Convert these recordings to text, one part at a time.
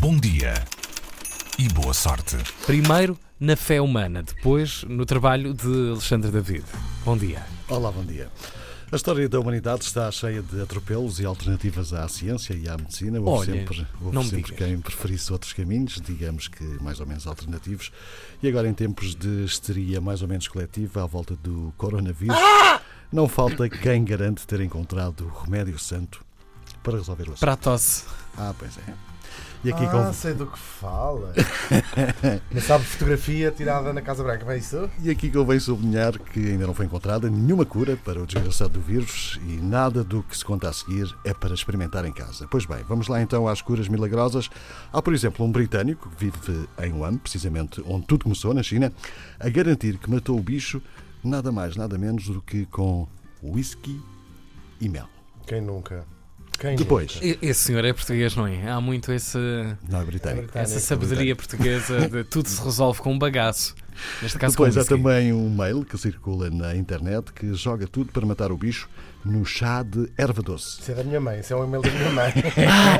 Bom dia e boa sorte. Primeiro na fé humana, depois no trabalho de Alexandre David. Bom dia. Olá, bom dia. A história da humanidade está cheia de atropelos e alternativas à ciência e à medicina. Houve Olha, sempre, houve sempre quem preferisse outros caminhos, digamos que mais ou menos alternativos. E agora, em tempos de histeria mais ou menos coletiva à volta do coronavírus, não falta quem garante ter encontrado o remédio santo para resolver o assunto. Para a tosse. Ah, pois é. E aqui ah, com sei do que fala. Não sabe fotografia tirada na Casa Branca, não é isso? E aqui convém sublinhar que ainda não foi encontrada nenhuma cura para o desgraçado do vírus e nada do que se conta a seguir é para experimentar em casa. Pois bem, vamos lá então às curas milagrosas. Há, por exemplo, um britânico que vive em Wuhan, precisamente onde tudo começou, na China, a garantir que matou o bicho nada mais, nada menos do que com whisky e mel. Quem nunca? Quem Depois, E- Esse senhor é português, não é? Há muito esse, não é britânico. É essa britânico, sabedoria portuguesa de tudo se resolve com um bagaço. Neste caso, Depois há whisky. também um mail que circula na internet que joga tudo para matar o bicho no chá de erva doce. Isso é da minha mãe, isso é um e-mail da minha mãe.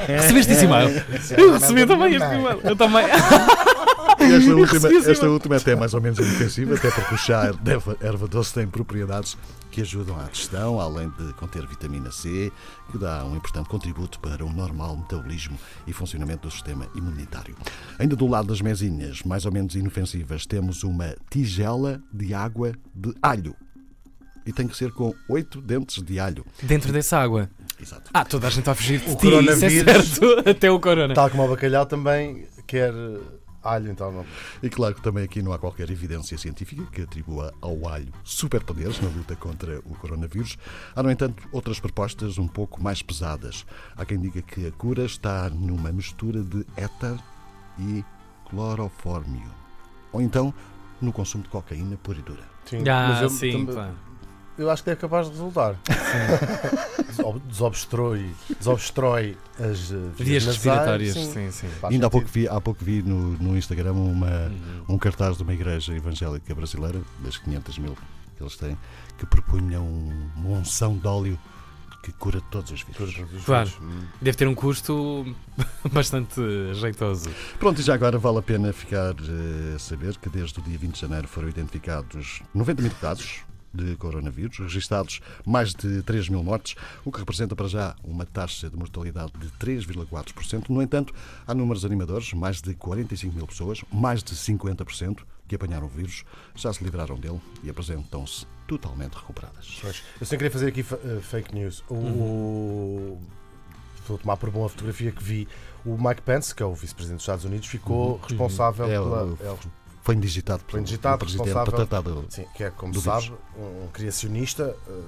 Recebeste esse e-mail? É Eu recebi também este e-mail. Eu também. Esta última, esta última até é mais ou menos inofensiva, até porque o chá de erva, erva doce tem propriedades que ajudam à digestão, além de conter vitamina C, que dá um importante contributo para o normal metabolismo e funcionamento do sistema imunitário. Ainda do lado das mesinhas, mais ou menos inofensivas, temos uma tigela de água de alho. E tem que ser com oito dentes de alho. Dentro dessa água. Exato. Ah, toda a gente vai fugir de O ti, isso é coronavírus- certo. Até o corona. Tal como o bacalhau também quer alho, então não. E claro que também aqui não há qualquer evidência científica que atribua ao alho superpoderes na luta contra o coronavírus. Há, no entanto, outras propostas um pouco mais pesadas. Há quem diga que a cura está numa mistura de éter e clorofórmio. Ou então no consumo de cocaína pura e dura. Sim, Ah, mas eu, sim, também- claro. Eu acho que é capaz de resultar. Desob- Desobstrui, desobstrói as eh, Vias respiratórias, sim. sim, Ainda há pouco vi, há pouco vi no, no Instagram uma, Uhum. um cartaz de uma igreja evangélica brasileira, das 500 mil que eles têm, que propunha um- uma unção de óleo que cura todos os vírus. Claro. Hum. Deve ter um custo bastante jeitoso. Pronto, e já agora vale a pena ficar eh, a saber que desde o dia 20 de janeiro foram identificados 90 mil casos de coronavírus, registados mais de 3 mil mortes, o que representa para já uma taxa de mortalidade de 3,4%. No entanto, há números animadores, mais de 45 mil pessoas, mais de 50% que apanharam o vírus, já se livraram dele e apresentam-se totalmente recuperadas. Eu sem querer fazer aqui eh, fake news. O, o- Vou tomar por boa a fotografia que vi. O Mike Pence, que é o vice-presidente dos Estados Unidos, ficou responsável É, pela. é o- Foi indigitado Foi indigitado, responsável. sim, que é, como sabe, um criacionista. eh,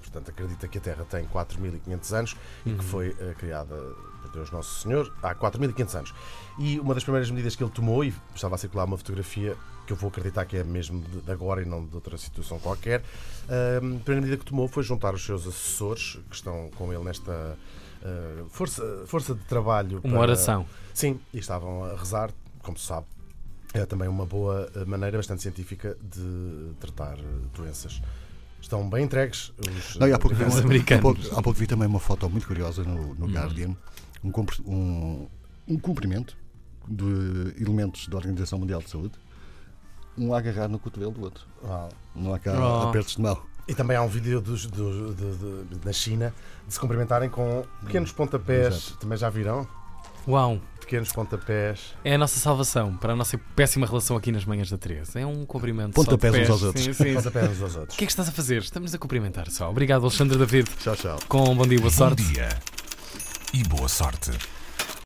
portanto, acredita que a Terra tem 4.500 anos e Uhum. que foi eh, criada por Deus Nosso Senhor há 4.500 anos. E uma das primeiras medidas que ele tomou, e estava a circular uma fotografia que eu vou acreditar que é mesmo de agora e não de outra situação qualquer, eh, a primeira medida que tomou foi juntar os seus assessores, que estão com ele nesta eh, força, força de trabalho. Uma para- oração. Sim, e estavam a rezar, como se sabe. É também uma boa eh, maneira bastante científica de tratar eh, doenças. Estão bem entregues os. Não, há pouco, vi, uma- americanos. há pouco- há pouco vi também uma foto muito curiosa no, no Guardian, um, um, um cumprimento de elementos da Organização Mundial de Saúde, um a agarrar no cotovelo do outro. Ah, Não há cá Oh. apertos de mão. E também há um vídeo dos, dos- de- de- na China de se cumprimentarem com pequenos pontapés. Exato. Também já viram? Uau, Pequenos pontapés. é a nossa salvação para a nossa péssima relação aqui nas manhãs da 13. É um cumprimento. Pontapés só de uns aos outros. Sim, sim. Pontapés uns aos outros. O que é que estás a fazer? Estamos a cumprimentar só. Obrigado, Alexandre David, Tchau, tchau. com um bom dia e boa Bom sorte. dia e boa sorte.